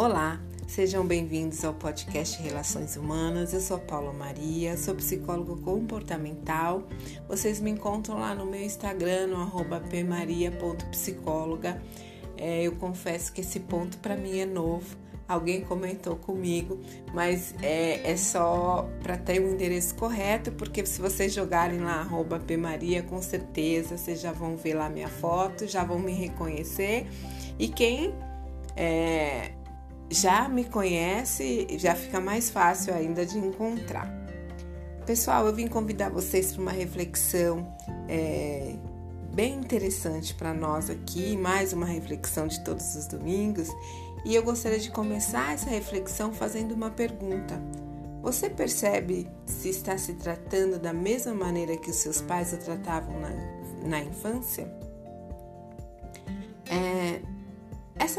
Olá, sejam bem-vindos ao podcast Relações Humanas. Eu sou Paula Maria, sou psicóloga comportamental. Vocês me encontram lá no meu Instagram, no pmaria.psicóloga. É, eu confesso que esse ponto para mim é novo. Alguém comentou comigo, mas é, é só para ter o endereço correto, porque se vocês jogarem lá @pmaria, com certeza vocês já vão ver lá minha foto, já vão me reconhecer. E quem é, já me conhece, já fica mais fácil ainda de encontrar. Pessoal, eu vim convidar vocês para uma reflexão é, bem interessante para nós aqui, mais uma reflexão de todos os domingos. E eu gostaria de começar essa reflexão fazendo uma pergunta. Você percebe se está se tratando da mesma maneira que os seus pais o tratavam na, na infância?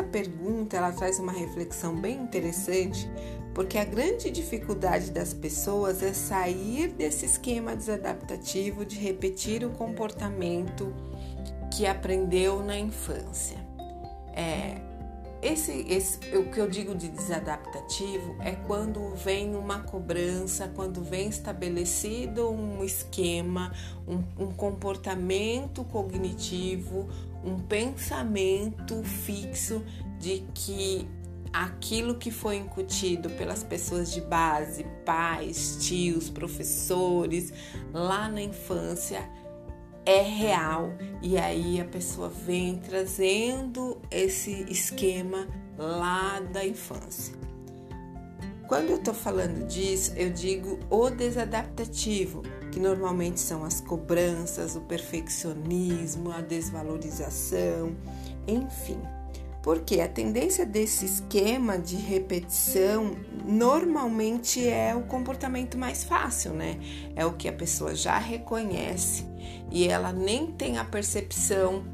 Essa pergunta ela traz uma reflexão bem interessante, porque a grande dificuldade das pessoas é sair desse esquema desadaptativo de repetir o comportamento que aprendeu na infância. É, esse, esse, o que eu digo de desadaptativo é quando vem uma cobrança, quando vem estabelecido um esquema, um, um comportamento cognitivo, um pensamento fixo de que aquilo que foi incutido pelas pessoas de base, pais, tios, professores, lá na infância, é real e aí a pessoa vem trazendo esse esquema lá da infância. Quando eu estou falando disso, eu digo o desadaptativo, que normalmente são as cobranças, o perfeccionismo, a desvalorização, enfim. Porque a tendência desse esquema de repetição normalmente é o comportamento mais fácil, né? É o que a pessoa já reconhece e ela nem tem a percepção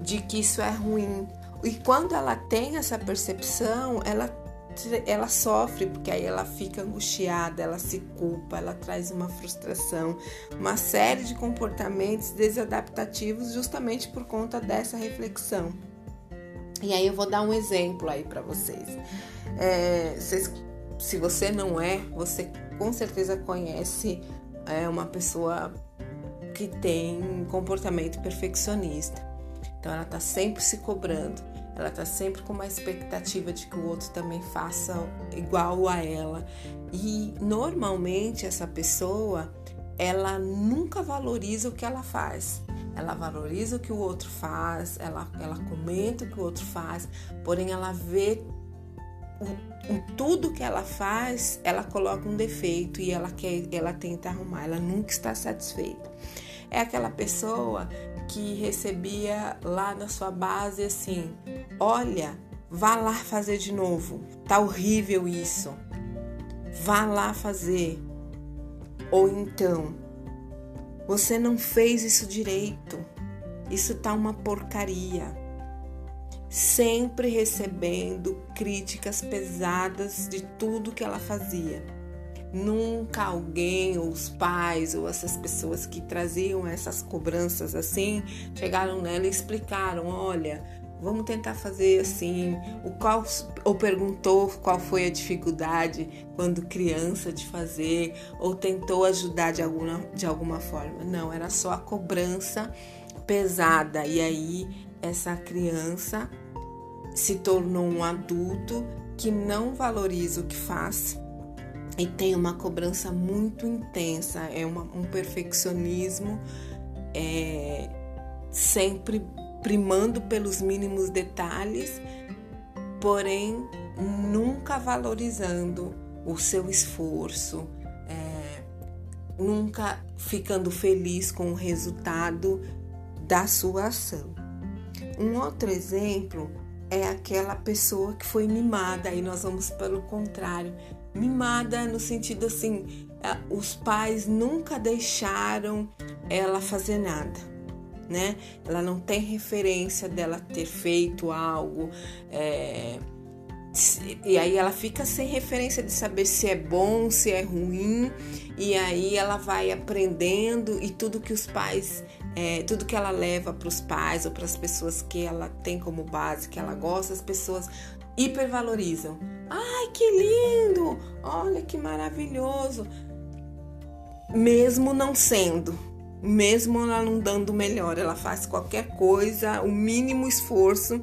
de que isso é ruim. E quando ela tem essa percepção, ela ela sofre porque aí ela fica angustiada, ela se culpa, ela traz uma frustração, uma série de comportamentos desadaptativos justamente por conta dessa reflexão. E aí eu vou dar um exemplo aí para vocês. É, vocês. Se você não é, você com certeza conhece é, uma pessoa que tem comportamento perfeccionista. Então ela tá sempre se cobrando, ela tá sempre com uma expectativa de que o outro também faça igual a ela. E normalmente essa pessoa, ela nunca valoriza o que ela faz ela valoriza o que o outro faz, ela, ela comenta o que o outro faz, porém ela vê o, tudo que ela faz, ela coloca um defeito e ela quer, ela tenta arrumar, ela nunca está satisfeita. É aquela pessoa que recebia lá na sua base assim: olha, vá lá fazer de novo, tá horrível isso, vá lá fazer. Ou então, você não fez isso direito. Isso tá uma porcaria. Sempre recebendo críticas pesadas de tudo que ela fazia. Nunca alguém, ou os pais, ou essas pessoas que traziam essas cobranças assim, chegaram nela e explicaram: olha, vamos tentar fazer assim. O qual ou perguntou qual foi a dificuldade quando criança de fazer ou tentou ajudar de alguma de alguma forma. Não, era só a cobrança pesada e aí essa criança se tornou um adulto que não valoriza o que faz e tem uma cobrança muito intensa, é uma, um perfeccionismo é, sempre primando pelos mínimos detalhes, porém nunca valorizando o seu esforço, é, nunca ficando feliz com o resultado da sua ação. Um outro exemplo é aquela pessoa que foi mimada, aí nós vamos pelo contrário, mimada no sentido assim, os pais nunca deixaram ela fazer nada né? Ela não tem referência dela ter feito algo. É, e aí ela fica sem referência de saber se é bom, se é ruim, e aí ela vai aprendendo e tudo que os pais, é, tudo que ela leva para os pais ou para as pessoas que ela tem como base, que ela gosta, as pessoas hipervalorizam. Ai, que lindo! Olha que maravilhoso! Mesmo não sendo, mesmo ela não dando melhor, ela faz qualquer coisa, o mínimo esforço.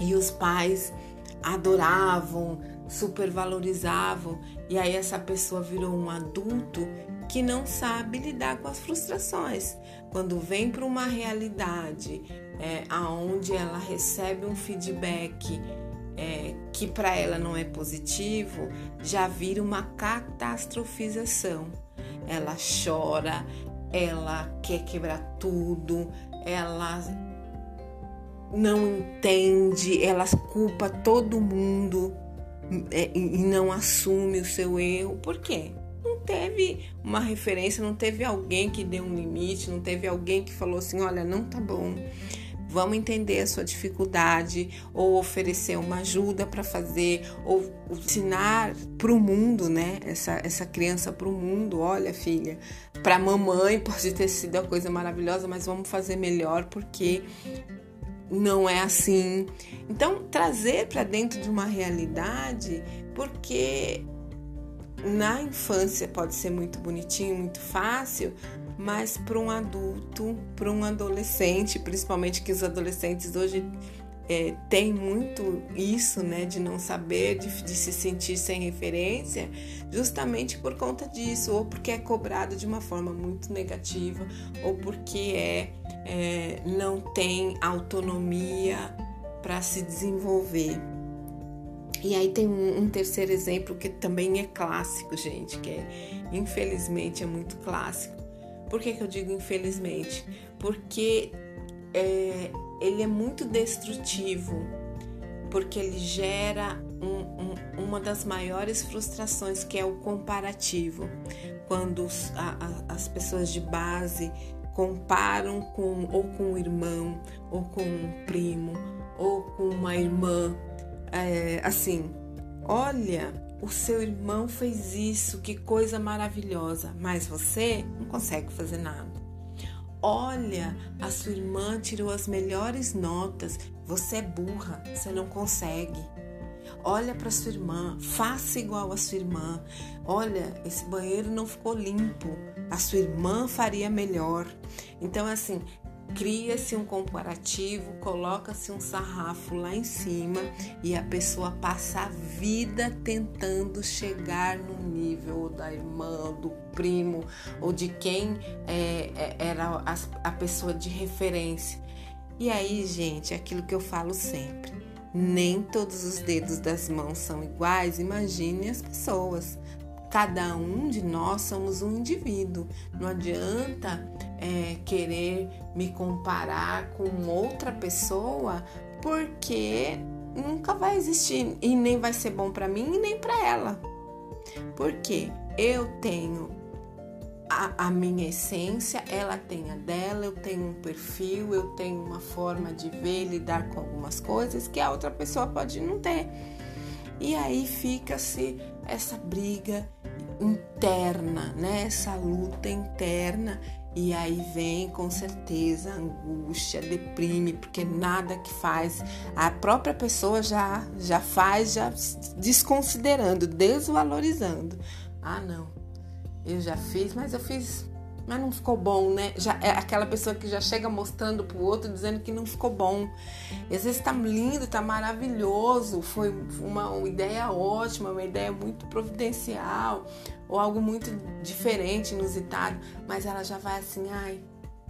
E os pais adoravam, supervalorizavam, e aí essa pessoa virou um adulto que não sabe lidar com as frustrações. Quando vem para uma realidade é, aonde ela recebe um feedback é, que para ela não é positivo, já vira uma catastrofização. Ela chora, ela quer quebrar tudo, ela não entende, ela culpa todo mundo é, e não assume o seu erro. Por quê? Não teve uma referência, não teve alguém que deu um limite, não teve alguém que falou assim: olha, não tá bom. Vamos entender a sua dificuldade, ou oferecer uma ajuda para fazer, ou ensinar para o mundo, né? Essa, essa criança para o mundo. Olha, filha, para mamãe pode ter sido a coisa maravilhosa, mas vamos fazer melhor porque não é assim. Então, trazer para dentro de uma realidade, porque na infância pode ser muito bonitinho, muito fácil, mas para um adulto, para um adolescente, principalmente que os adolescentes hoje é, têm muito isso, né, de não saber, de, de, se sentir sem referência, justamente por conta disso, ou porque é cobrado de uma forma muito negativa, ou porque é, é não tem autonomia para se desenvolver. E aí tem um, um, terceiro exemplo que também é clássico, gente, que é, infelizmente é muito clássico. Por que, que eu digo infelizmente? Porque é, ele é muito destrutivo, porque ele gera um, um, uma das maiores frustrações, que é o comparativo. Quando a, a, as pessoas de base comparam com ou com um irmão, ou com um primo, ou com uma irmã, é, assim, olha, o seu irmão fez isso, que coisa maravilhosa, mas você não consegue fazer nada. Olha, a sua irmã tirou as melhores notas, você é burra, você não consegue. Olha para sua irmã, faça igual a sua irmã. Olha, esse banheiro não ficou limpo, a sua irmã faria melhor. Então, assim, cria-se um comparativo, coloca-se um sarrafo lá em cima e a pessoa passa a vida tentando chegar no nível da irmã, do primo ou de quem é, é, era a, a pessoa de referência. E aí, gente, é aquilo que eu falo sempre. Nem todos os dedos das mãos são iguais, imagine as pessoas. Cada um de nós somos um indivíduo. Não adianta é, querer me comparar com outra pessoa, porque nunca vai existir e nem vai ser bom para mim e nem para ela. Porque eu tenho a, a, minha essência, ela tem a dela, eu tenho um perfil, eu tenho uma forma de ver, lidar com algumas coisas que a outra pessoa pode não ter. E aí fica-se essa briga interna, né? Essa luta interna. E aí vem com certeza angústia, deprime, porque nada que faz, a própria pessoa já já faz, já desconsiderando, desvalorizando. Ah, não. Eu já fiz, mas eu fiz mas não ficou bom, né? Já é aquela pessoa que já chega mostrando pro outro dizendo que não ficou bom. E às vezes tá lindo, tá maravilhoso, foi uma, uma ideia ótima, uma ideia muito providencial, ou algo muito diferente, inusitado, mas ela já vai assim, ai,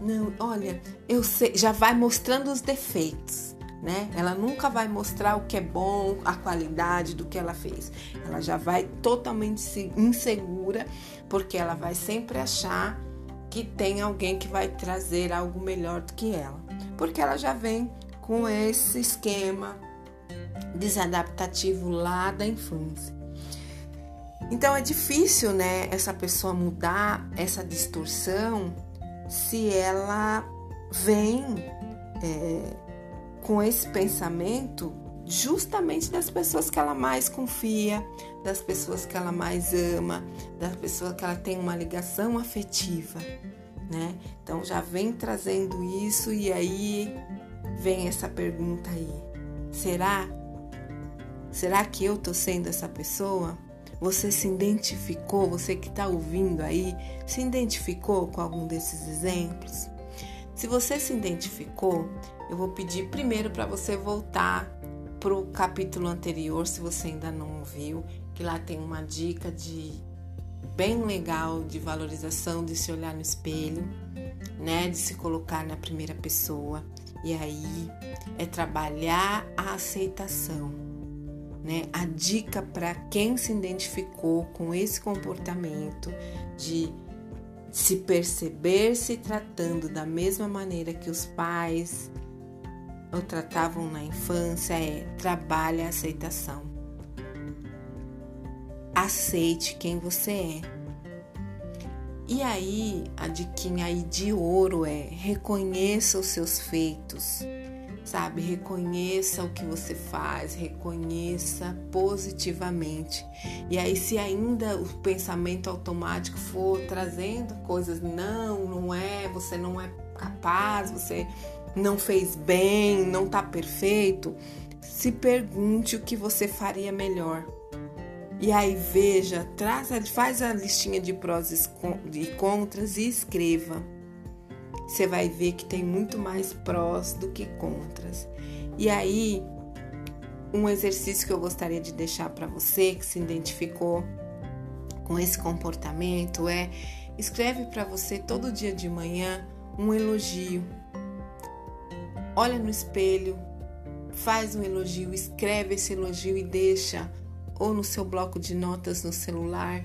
não, olha, eu sei, já vai mostrando os defeitos. Né? Ela nunca vai mostrar o que é bom, a qualidade do que ela fez. Ela já vai totalmente insegura, porque ela vai sempre achar que tem alguém que vai trazer algo melhor do que ela, porque ela já vem com esse esquema desadaptativo lá da infância. Então é difícil, né, essa pessoa mudar essa distorção se ela vem é, com esse pensamento justamente das pessoas que ela mais confia, das pessoas que ela mais ama, das pessoas que ela tem uma ligação afetiva, né? Então já vem trazendo isso e aí vem essa pergunta aí: será Será que eu tô sendo essa pessoa? Você se identificou, você que está ouvindo aí, se identificou com algum desses exemplos? Se você se identificou, eu vou pedir primeiro para você voltar para o capítulo anterior, se você ainda não ouviu, que lá tem uma dica de bem legal de valorização, de se olhar no espelho, né, de se colocar na primeira pessoa. E aí é trabalhar a aceitação, né? A dica para quem se identificou com esse comportamento de se perceber se tratando da mesma maneira que os pais o tratavam na infância é trabalhe a aceitação. Aceite quem você é. E aí, a diquinha aí de ouro é reconheça os seus feitos, sabe? Reconheça o que você faz, reconheça positivamente. E aí, se ainda o pensamento automático for trazendo coisas, não, não é, você não é capaz, você não fez bem, não tá perfeito, se pergunte o que você faria melhor. E aí veja, traz, faz a listinha de prós e contras e escreva. Você vai ver que tem muito mais prós do que contras. E aí, um exercício que eu gostaria de deixar para você que se identificou com esse comportamento é escreve para você todo dia de manhã um elogio olha no espelho, faz um elogio, escreve esse elogio e deixa ou no seu bloco de notas no celular,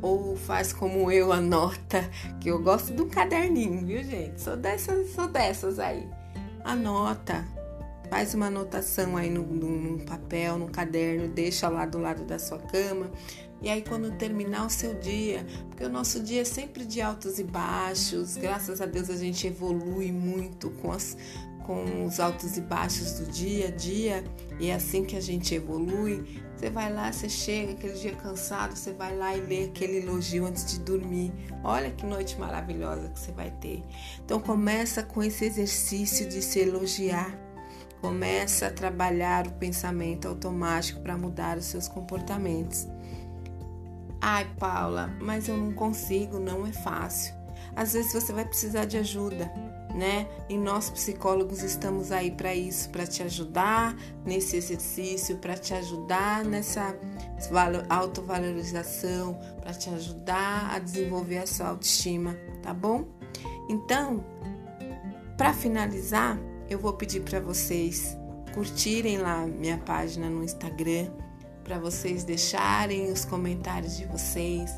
ou faz como eu, anota, que eu gosto de um caderninho, viu, gente? Sou dessas, sou dessas aí. Anota, faz uma anotação aí no, num papel, num caderno, deixa lá do lado da sua cama. E aí, quando terminar o seu dia, porque o nosso dia é sempre de altos e baixos, graças a Deus a gente evolui muito com as, com os altos e baixos do dia a dia, e é assim que a gente evolui. Você vai lá, você chega aquele dia cansado, você vai lá e lê aquele elogio antes de dormir. Olha que noite maravilhosa que você vai ter. Então começa com esse exercício de se elogiar. Começa a trabalhar o pensamento automático para mudar os seus comportamentos. Ai, Paula, mas eu não consigo, não é fácil. Às vezes você vai precisar de ajuda né? E nós psicólogos estamos aí para isso, para te ajudar nesse exercício, para te ajudar nessa autovalorização, para te ajudar a desenvolver a sua autoestima, tá bom? Então, para finalizar, eu vou pedir para vocês curtirem lá minha página no Instagram, para vocês deixarem os comentários de vocês.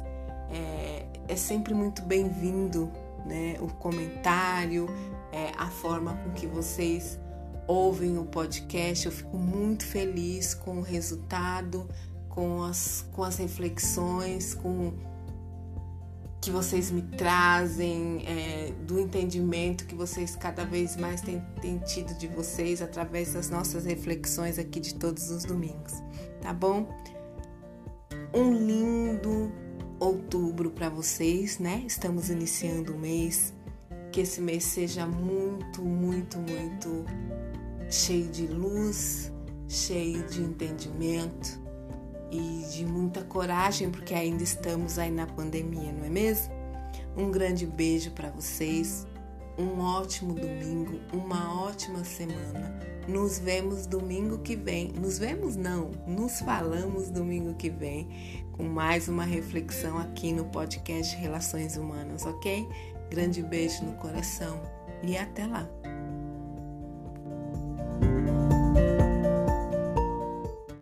É, é sempre muito bem-vindo né, o comentário, é, a forma com que vocês ouvem o podcast. Eu fico muito feliz com o resultado, com as, com as reflexões, com que vocês me trazem, é, do entendimento que vocês cada vez mais têm, têm tido de vocês através das nossas reflexões aqui de todos os domingos, tá bom? Um lindo outubro para vocês, né? Estamos iniciando o mês. Que esse mês seja muito, muito, muito cheio de luz, cheio de entendimento e de muita coragem, porque ainda estamos aí na pandemia, não é mesmo? Um grande beijo para vocês, um ótimo domingo, uma ótima semana. Nos vemos domingo que vem. Nos vemos não, nos falamos domingo que vem com mais uma reflexão aqui no podcast Relações Humanas, ok? Grande beijo no coração e até lá!